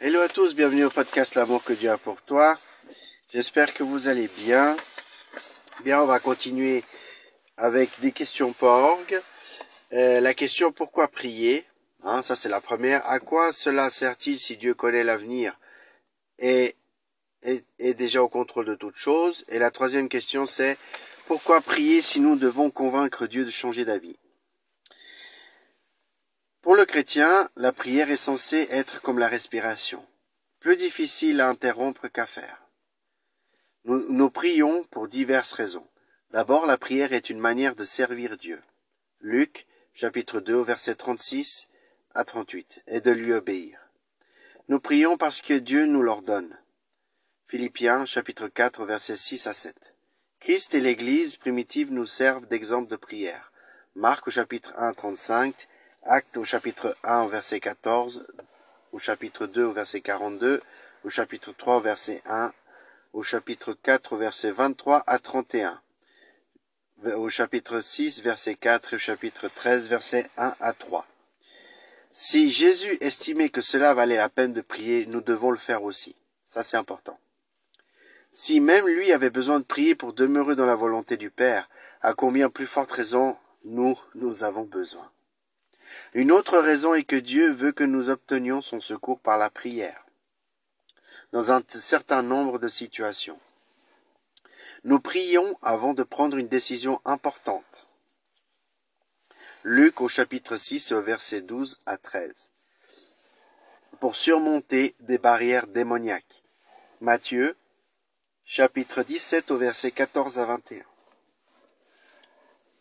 Hello à tous, bienvenue au podcast L'amour que Dieu a pour toi. J'espère que vous allez bien. Bien, on va continuer avec des questions porg. Euh, la question pourquoi prier? Hein, Ça c'est la première. À quoi cela sert-il si Dieu connaît l'avenir et est, déjà au contrôle de toutes choses? Et la troisième question c'est pourquoi prier si nous devons convaincre Dieu de changer d'avis? Pour le chrétien, la prière est censée être comme la respiration, plus difficile à interrompre qu'à faire. Nous, nous, prions pour diverses raisons. D'abord, la prière est une manière de servir Dieu. Luc, chapitre 2, verset 36 à 38, et de lui obéir. Nous prions parce que Dieu nous l'ordonne. Philippiens, chapitre 4, verset 6 à 7. Christ et l'Église primitive nous servent d'exemple de prière. Marc chapitre 1, 35 Acte au chapitre 1 verset 14, au chapitre 2 au verset 42, au chapitre 3 verset 1, au chapitre 4 verset 23 à 31, au chapitre 6 verset 4 et au chapitre 13 verset 1 à 3. Si Jésus estimait que cela valait la peine de prier, nous devons le faire aussi. Ça c'est important. Si même lui avait besoin de prier pour demeurer dans la volonté du Père, à combien plus forte raison nous, nous avons besoin. Une autre raison est que Dieu veut que nous obtenions son secours par la prière, dans un certain nombre de situations. Nous prions avant de prendre une décision importante. Luc au chapitre 6 au verset 12 à 13. Pour surmonter des barrières démoniaques. Matthieu chapitre 17 au verset 14 à 21.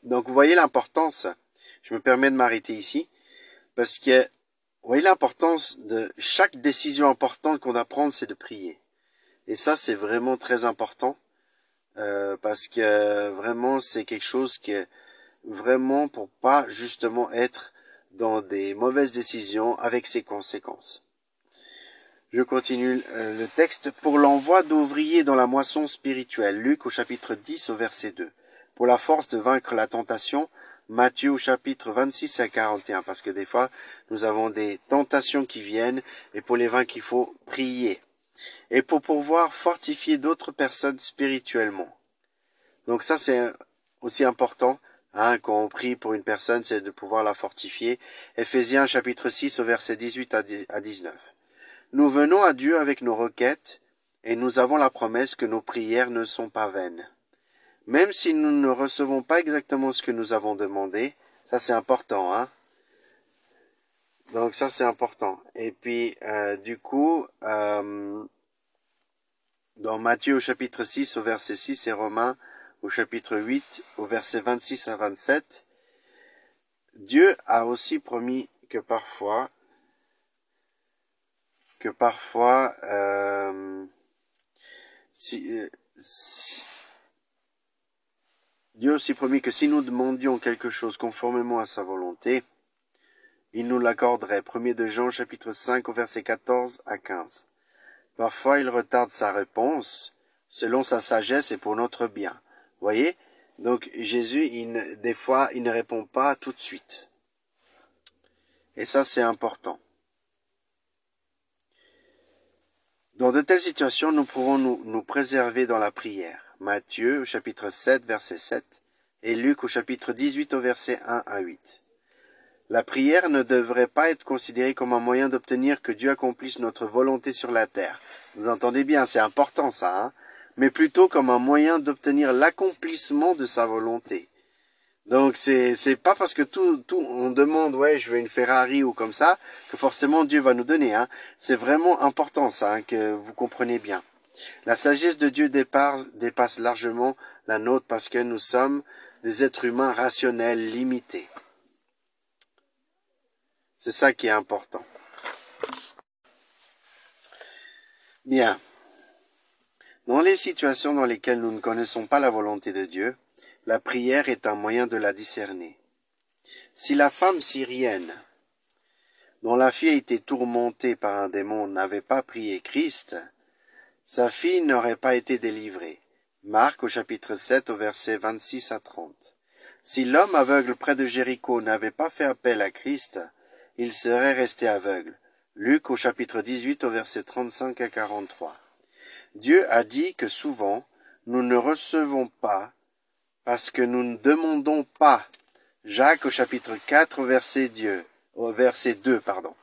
Donc vous voyez l'importance, je me permets de m'arrêter ici, parce que, vous voyez l'importance de chaque décision importante qu'on doit prendre, c'est de prier. Et ça, c'est vraiment très important. Euh, parce que vraiment, c'est quelque chose que vraiment pour pas justement être dans des mauvaises décisions avec ses conséquences. Je continue euh, le texte. Pour l'envoi d'ouvriers dans la moisson spirituelle, Luc au chapitre 10 au verset 2. Pour la force de vaincre la tentation, Matthieu chapitre 26 à 41, parce que des fois, nous avons des tentations qui viennent, et pour les vaincre, il faut prier. Et pour pouvoir fortifier d'autres personnes spirituellement. Donc ça, c'est aussi important, hein, quand on prie pour une personne, c'est de pouvoir la fortifier. Ephésiens chapitre 6 au verset 18 à 19. Nous venons à Dieu avec nos requêtes, et nous avons la promesse que nos prières ne sont pas vaines. Même si nous ne recevons pas exactement ce que nous avons demandé, ça c'est important, hein. Donc ça c'est important. Et puis euh, du coup, euh, dans Matthieu au chapitre 6 au verset 6 et Romains au chapitre 8 au verset 26 à 27, Dieu a aussi promis que parfois, que parfois, euh, si, si Dieu aussi promis que si nous demandions quelque chose conformément à sa volonté, il nous l'accorderait. 1 de Jean chapitre 5 au verset 14 à 15. Parfois il retarde sa réponse selon sa sagesse et pour notre bien. Voyez? Donc Jésus, il, des fois, il ne répond pas tout de suite. Et ça, c'est important. Dans de telles situations, nous pouvons nous, nous préserver dans la prière. Matthieu au chapitre 7 verset 7 et Luc au chapitre 18 au verset 1 à 8. La prière ne devrait pas être considérée comme un moyen d'obtenir que Dieu accomplisse notre volonté sur la terre. Vous entendez bien, c'est important ça, hein? Mais plutôt comme un moyen d'obtenir l'accomplissement de sa volonté. Donc c'est c'est pas parce que tout tout on demande ouais je veux une Ferrari ou comme ça que forcément Dieu va nous donner hein. C'est vraiment important ça hein, que vous comprenez bien. La sagesse de Dieu dépasse largement la nôtre parce que nous sommes des êtres humains rationnels limités. C'est ça qui est important. Bien. Dans les situations dans lesquelles nous ne connaissons pas la volonté de Dieu, la prière est un moyen de la discerner. Si la femme syrienne, dont la fille a été tourmentée par un démon, n'avait pas prié Christ, sa fille n'aurait pas été délivrée. Marc au chapitre 7 au verset 26 à 30. Si l'homme aveugle près de Jéricho n'avait pas fait appel à Christ, il serait resté aveugle. Luc au chapitre 18 au verset 35 à 43. Dieu a dit que souvent nous ne recevons pas parce que nous ne demandons pas. Jacques au chapitre 4 au verset Dieu, au verset 2, pardon.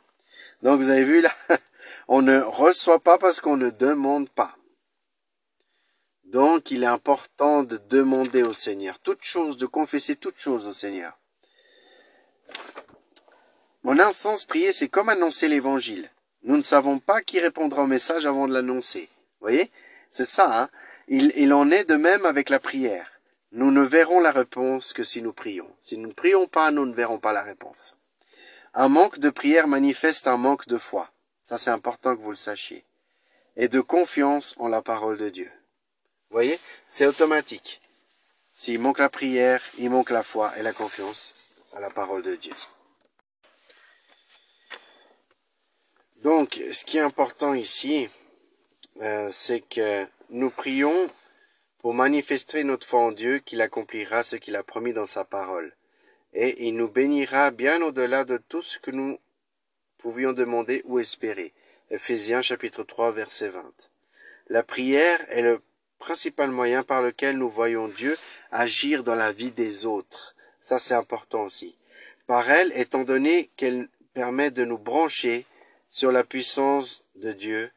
Donc vous avez vu là, on ne reçoit pas parce qu'on ne demande pas. Donc il est important de demander au Seigneur toute chose, de confesser toute chose au Seigneur. En un sens, prier, c'est comme annoncer l'évangile. Nous ne savons pas qui répondra au message avant de l'annoncer. Vous voyez? C'est ça, hein? Il, il en est de même avec la prière. Nous ne verrons la réponse que si nous prions. Si nous ne prions pas, nous ne verrons pas la réponse. Un manque de prière manifeste un manque de foi. Ça, c'est important que vous le sachiez. Et de confiance en la parole de Dieu. Vous voyez C'est automatique. S'il manque la prière, il manque la foi et la confiance à la parole de Dieu. Donc, ce qui est important ici, euh, c'est que nous prions pour manifester notre foi en Dieu qu'il accomplira ce qu'il a promis dans sa parole. Et il nous bénira bien au-delà de tout ce que nous pouvions demander ou espérer. Ephésiens chapitre 3 verset 20. La prière est le principal moyen par lequel nous voyons Dieu agir dans la vie des autres. Ça c'est important aussi. Par elle, étant donné qu'elle permet de nous brancher sur la puissance de Dieu,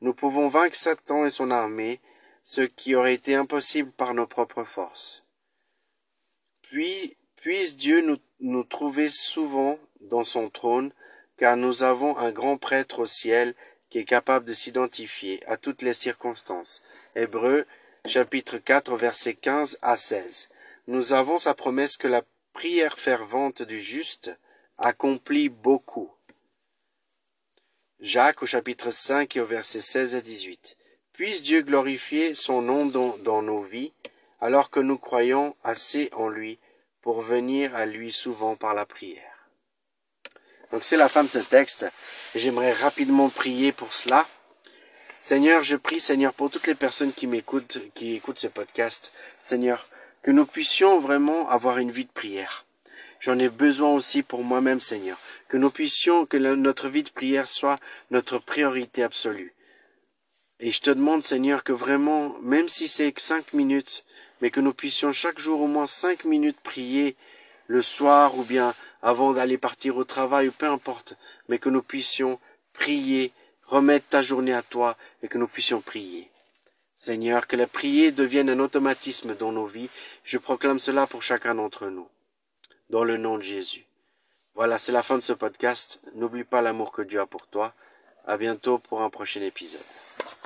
nous pouvons vaincre Satan et son armée ce qui aurait été impossible par nos propres forces. Puis, puisse Dieu nous, nous trouver souvent dans son trône, car nous avons un grand prêtre au ciel qui est capable de s'identifier à toutes les circonstances. Hébreux, chapitre 4, versets 15 à 16. Nous avons sa promesse que la prière fervente du juste accomplit beaucoup. Jacques au chapitre 5 et au verset 16 à 18. Puisse Dieu glorifier son nom dans, nos vies, alors que nous croyons assez en lui pour venir à lui souvent par la prière. Donc c'est la fin de ce texte. J'aimerais rapidement prier pour cela. Seigneur, je prie, Seigneur, pour toutes les personnes qui m'écoutent, qui écoutent ce podcast. Seigneur, que nous puissions vraiment avoir une vie de prière. J'en ai besoin aussi pour moi-même, Seigneur. Que nous puissions, que notre vie de prière soit notre priorité absolue. Et je te demande, Seigneur, que vraiment, même si c'est cinq minutes, mais que nous puissions chaque jour au moins cinq minutes prier le soir ou bien avant d'aller partir au travail ou peu importe, mais que nous puissions prier, remettre ta journée à toi et que nous puissions prier. Seigneur, que la prière devienne un automatisme dans nos vies. Je proclame cela pour chacun d'entre nous. Dans le nom de Jésus. Voilà, c'est la fin de ce podcast. N'oublie pas l'amour que Dieu a pour toi. À bientôt pour un prochain épisode.